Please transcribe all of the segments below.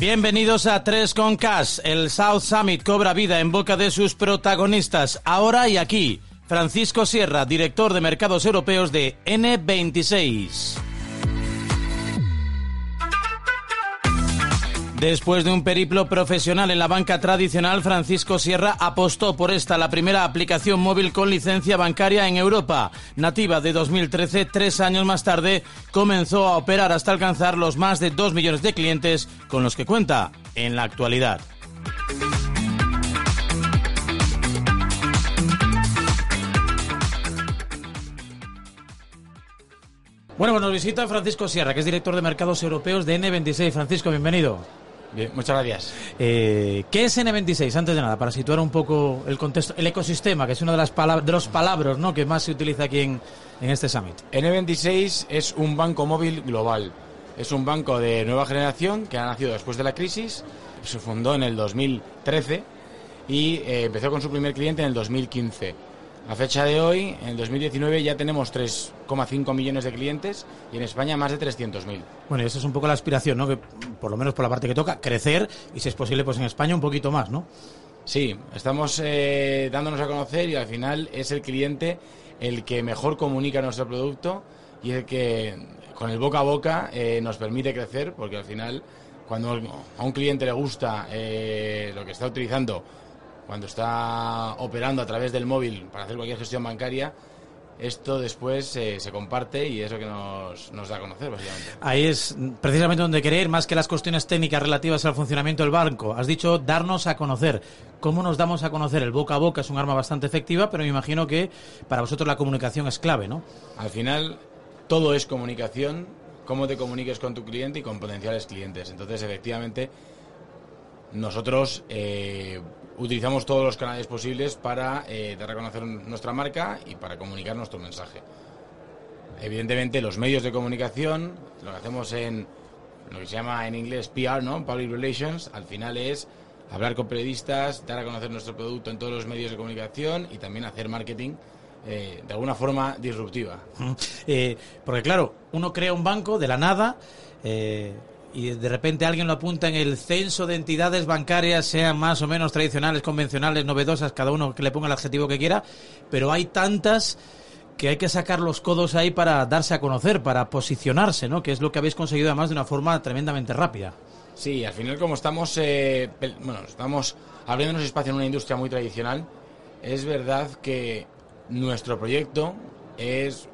Bienvenidos a 3 con Cash. El South Summit cobra vida en boca de sus protagonistas, ahora y aquí. Francisco Sierra, director de mercados europeos de N26. Después de un periplo profesional en la banca tradicional, Francisco Sierra apostó por esta, la primera aplicación móvil con licencia bancaria en Europa. Nativa de 2013, tres años más tarde, comenzó a operar hasta alcanzar los más de dos millones de clientes con los que cuenta en la actualidad. Bueno, pues nos visita Francisco Sierra, que es director de mercados europeos de N26. Francisco, bienvenido. Bien, muchas gracias. Eh, ¿Qué es N26? Antes de nada, para situar un poco el contexto, el ecosistema, que es una de las palabras, de los palabras ¿no? que más se utiliza aquí en, en este summit. N26 es un banco móvil global. Es un banco de nueva generación que ha nacido después de la crisis. Se fundó en el 2013 y eh, empezó con su primer cliente en el 2015. A fecha de hoy, en 2019, ya tenemos 3,5 millones de clientes y en España más de 300.000. Bueno, y esa es un poco la aspiración, ¿no? Que, por lo menos por la parte que toca, crecer y, si es posible, pues en España un poquito más, ¿no? Sí, estamos eh, dándonos a conocer y al final es el cliente el que mejor comunica nuestro producto y el que con el boca a boca eh, nos permite crecer porque al final cuando a un cliente le gusta eh, lo que está utilizando cuando está operando a través del móvil para hacer cualquier gestión bancaria, esto después eh, se comparte y es lo que nos, nos, da a conocer, básicamente. Ahí es precisamente donde querer ir, más que las cuestiones técnicas relativas al funcionamiento del banco. Has dicho darnos a conocer. ¿Cómo nos damos a conocer? El boca a boca es un arma bastante efectiva, pero me imagino que para vosotros la comunicación es clave, ¿no? Al final, todo es comunicación, cómo te comuniques con tu cliente y con potenciales clientes. Entonces, efectivamente, nosotros eh, utilizamos todos los canales posibles para eh, dar a conocer nuestra marca y para comunicar nuestro mensaje. Evidentemente, los medios de comunicación, lo que hacemos en lo que se llama en inglés PR, ¿no? Public Relations, al final es hablar con periodistas, dar a conocer nuestro producto en todos los medios de comunicación y también hacer marketing eh, de alguna forma disruptiva. Eh, porque claro, uno crea un banco de la nada. Y de repente alguien lo apunta en el censo de entidades bancarias, sean más o menos tradicionales, convencionales, novedosas, cada uno que le ponga el adjetivo que quiera, pero hay tantas que hay que sacar los codos ahí para darse a conocer, para posicionarse, ¿no? Que es lo que habéis conseguido además de una forma tremendamente rápida. Sí, al final como estamos, eh, bueno, estamos abriéndonos espacio en una industria muy tradicional, es verdad que nuestro proyecto es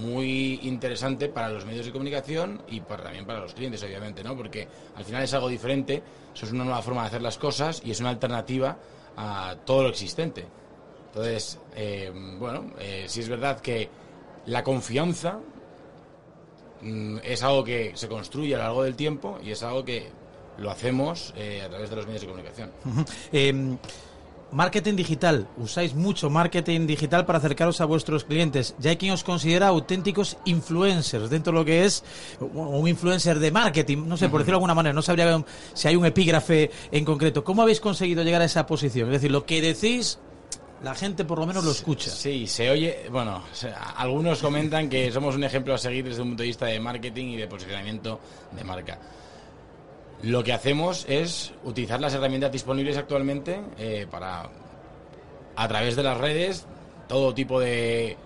muy interesante para los medios de comunicación y para, también para los clientes, obviamente, ¿no? Porque al final es algo diferente, eso es una nueva forma de hacer las cosas y es una alternativa a todo lo existente. Entonces, eh, bueno, eh, sí es verdad que la confianza mm, es algo que se construye a lo largo del tiempo y es algo que lo hacemos eh, a través de los medios de comunicación. Marketing digital. Usáis mucho marketing digital para acercaros a vuestros clientes. Ya hay quien os considera auténticos influencers dentro de lo que es un influencer de marketing. No sé, por decirlo de alguna manera. No sabría si hay un epígrafe en concreto. ¿Cómo habéis conseguido llegar a esa posición? Es decir, lo que decís la gente por lo menos lo escucha. Sí, se oye, bueno, algunos comentan que somos un ejemplo a seguir desde un punto de vista de marketing y de posicionamiento de marca. Lo que hacemos es utilizar las herramientas disponibles actualmente eh, para, a través de las redes, todo tipo de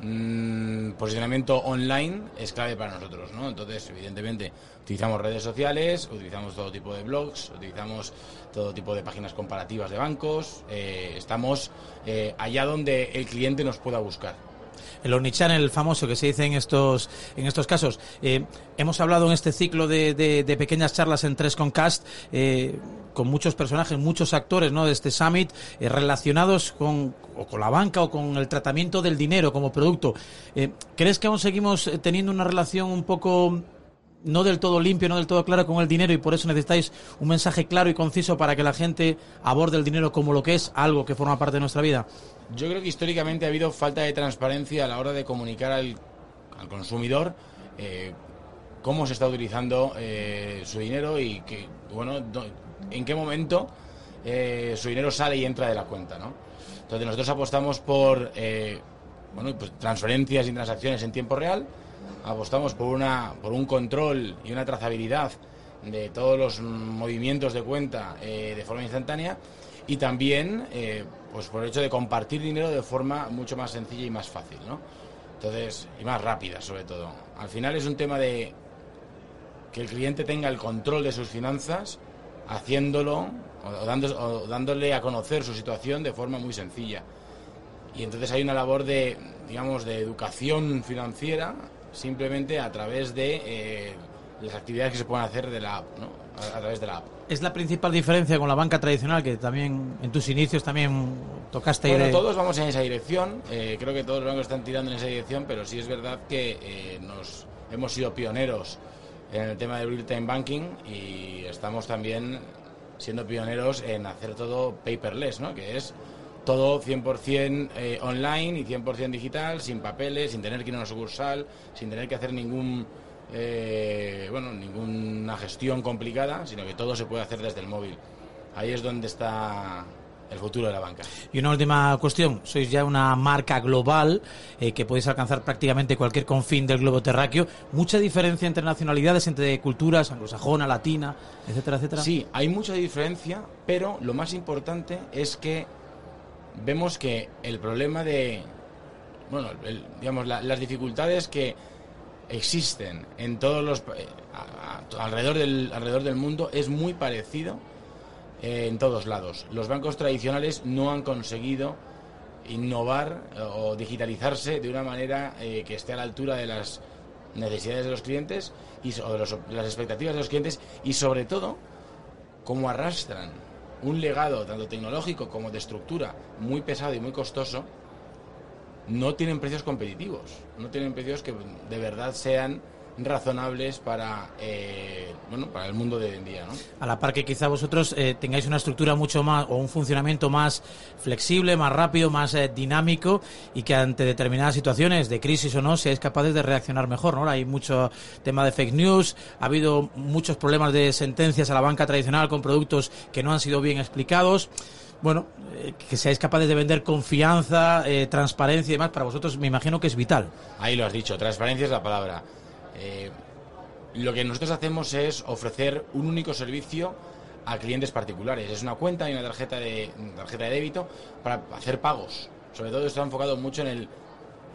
mm, posicionamiento online es clave para nosotros, ¿no? Entonces, evidentemente, utilizamos redes sociales, utilizamos todo tipo de blogs, utilizamos todo tipo de páginas comparativas de bancos, eh, estamos eh, allá donde el cliente nos pueda buscar el omnichannel famoso que se dice en estos, en estos casos. Eh, hemos hablado en este ciclo de, de, pequeñas charlas en tres con Cast eh, con muchos personajes, muchos actores ¿no? de este summit eh, relacionados con, o con la banca o con el tratamiento del dinero como producto. ¿Crees que aún seguimos teniendo una relación un poco no del todo limpio, no del todo claro con el dinero y por eso necesitáis un mensaje claro y conciso para que la gente aborde el dinero como lo que es algo que forma parte de nuestra vida? Yo creo que históricamente ha habido falta de transparencia a la hora de comunicar al, consumidor eh, cómo se está utilizando eh, su dinero y que, bueno, en qué momento eh, su dinero sale y entra de la cuenta, ¿no? Entonces nosotros apostamos por bueno, pues transferencias y transacciones en tiempo real, apostamos por, una, por un control y una trazabilidad de todos los movimientos de cuenta eh, de forma instantánea y también eh, pues por el hecho de compartir dinero de forma mucho más sencilla y más fácil, ¿no? Entonces, y más rápida sobre todo. Al final es un tema de que el cliente tenga el control de sus finanzas haciéndolo o, dándole a conocer su situación de forma muy sencilla. Y entonces hay una labor de, digamos, de educación financiera simplemente a través de eh, las actividades que se pueden hacer de la app, ¿no? a, través de la app. Es la principal diferencia con la banca tradicional, que también en tus inicios también tocaste. Bueno, todos vamos en esa dirección. Eh, creo que todos los bancos están tirando en esa dirección, pero sí es verdad que eh, nos hemos sido pioneros en el tema del real-time banking y estamos también siendo pioneros en hacer todo paperless, ¿no? que es todo 100% eh, online y 100% digital, sin papeles, sin tener que ir a una sucursal, sin tener que hacer ningún eh, bueno, ninguna gestión complicada, sino que todo se puede hacer desde el móvil. Ahí es donde está el futuro de la banca. Y una última cuestión, sois ya una marca global eh, que podéis alcanzar prácticamente cualquier confín del globo terráqueo. ¿Mucha diferencia entre nacionalidades, entre culturas, anglosajona, latina, etcétera, etcétera? Sí, hay mucha diferencia, pero lo más importante es que vemos que el problema de, bueno, digamos, las dificultades que existen en todos los eh, alrededor del alrededor del mundo es muy parecido eh, en todos lados. Los bancos tradicionales no han conseguido innovar eh, o digitalizarse de una manera que esté a la altura de las necesidades de los clientes y o de, las expectativas de los clientes y sobre todo cómo arrastran un legado tanto tecnológico como de estructura muy pesado y muy costoso no tienen precios competitivos, no tienen precios que de verdad sean razonables para eh, bueno para el mundo de hoy en día ¿no? a la par que quizá vosotros eh, tengáis una estructura mucho más o un funcionamiento más flexible más rápido más eh, dinámico y que ante determinadas situaciones de crisis o no seáis capaces de reaccionar mejor no hay mucho tema de fake news ha habido muchos problemas de sentencias a la banca tradicional con productos que no han sido bien explicados bueno, eh, que seáis capaces de vender confianza, eh, transparencia y demás, para vosotros me imagino que es vital. Ahí lo has dicho, transparencia es la palabra. Eh, lo que nosotros hacemos es ofrecer un único servicio a clientes particulares. Es una cuenta y una tarjeta de, tarjeta de débito para hacer pagos. Sobre todo está enfocado mucho en, el,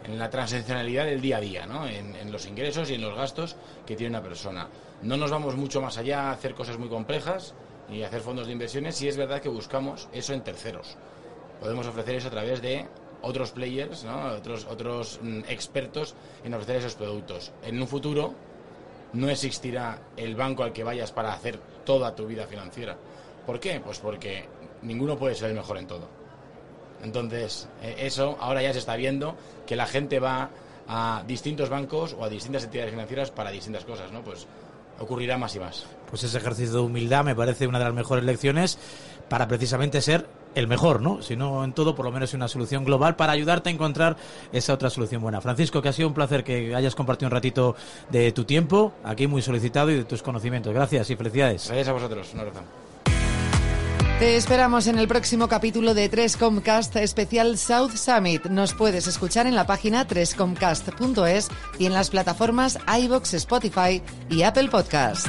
en la transaccionalidad del día a día, ¿no? en, los ingresos y en los gastos que tiene una persona. No nos vamos mucho más allá a hacer cosas muy complejas, y hacer fondos de inversiones, si es verdad que buscamos eso en terceros. Podemos ofrecer eso a través de otros players, ¿no? otros, otros mm, expertos en ofrecer esos productos. En un futuro no existirá el banco al que vayas para hacer toda tu vida financiera. ¿Por qué? Pues porque ninguno puede ser el mejor en todo. Entonces, eh, eso ahora ya se está viendo que la gente va a distintos bancos o a distintas entidades financieras para distintas cosas, ¿no? Pues ocurrirá más y más. Pues ese ejercicio de humildad me parece una de las mejores lecciones para precisamente ser el mejor, ¿no? Si no en todo, por lo menos una solución global para ayudarte a encontrar esa otra solución buena. Francisco, que ha sido un placer que hayas compartido un ratito de tu tiempo, aquí muy solicitado y de tus conocimientos. Gracias y felicidades. Gracias a vosotros. Un abrazo. Te esperamos en el próximo capítulo de 3Comcast especial South Summit. Nos puedes escuchar en la página 3comcast.es y en las plataformas iBox, Spotify y Apple Podcast.